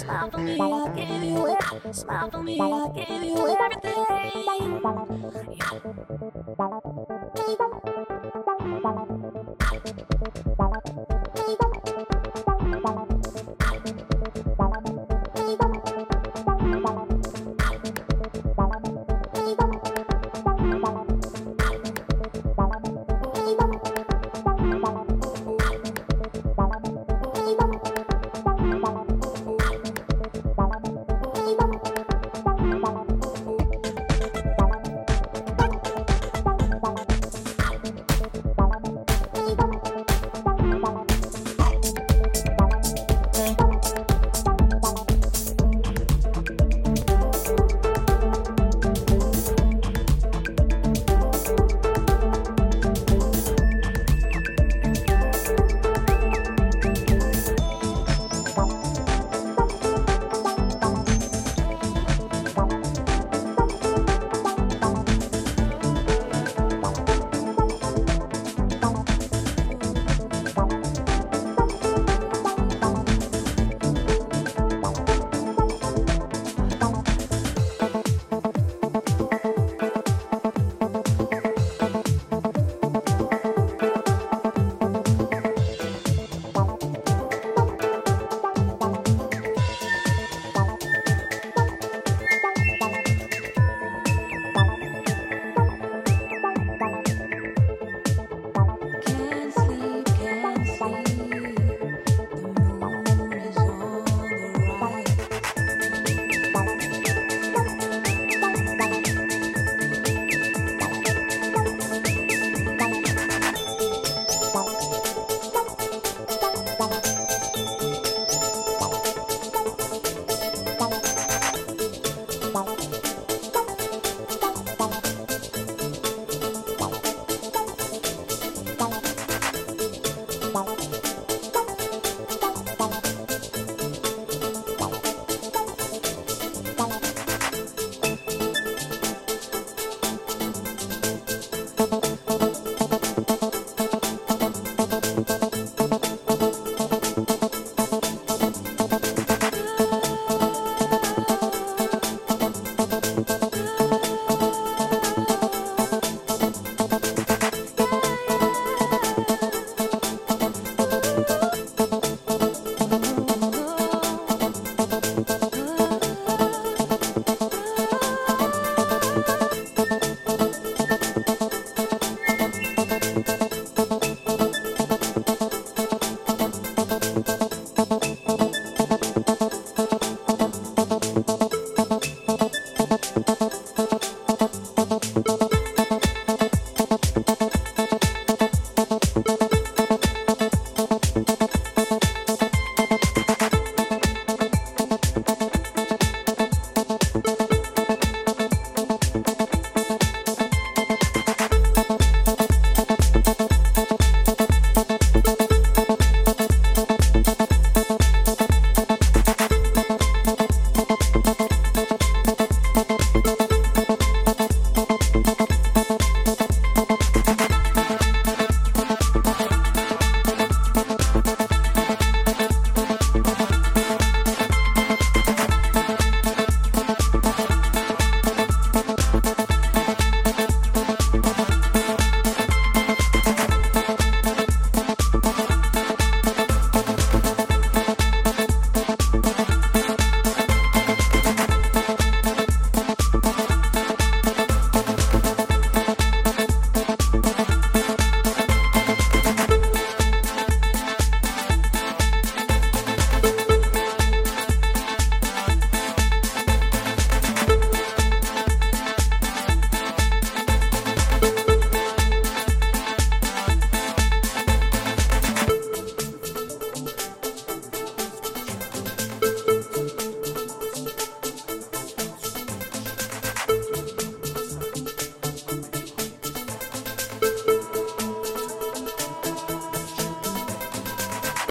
Smile for me, I'll give you it. Smile for me, I'll give you everything. Yeah.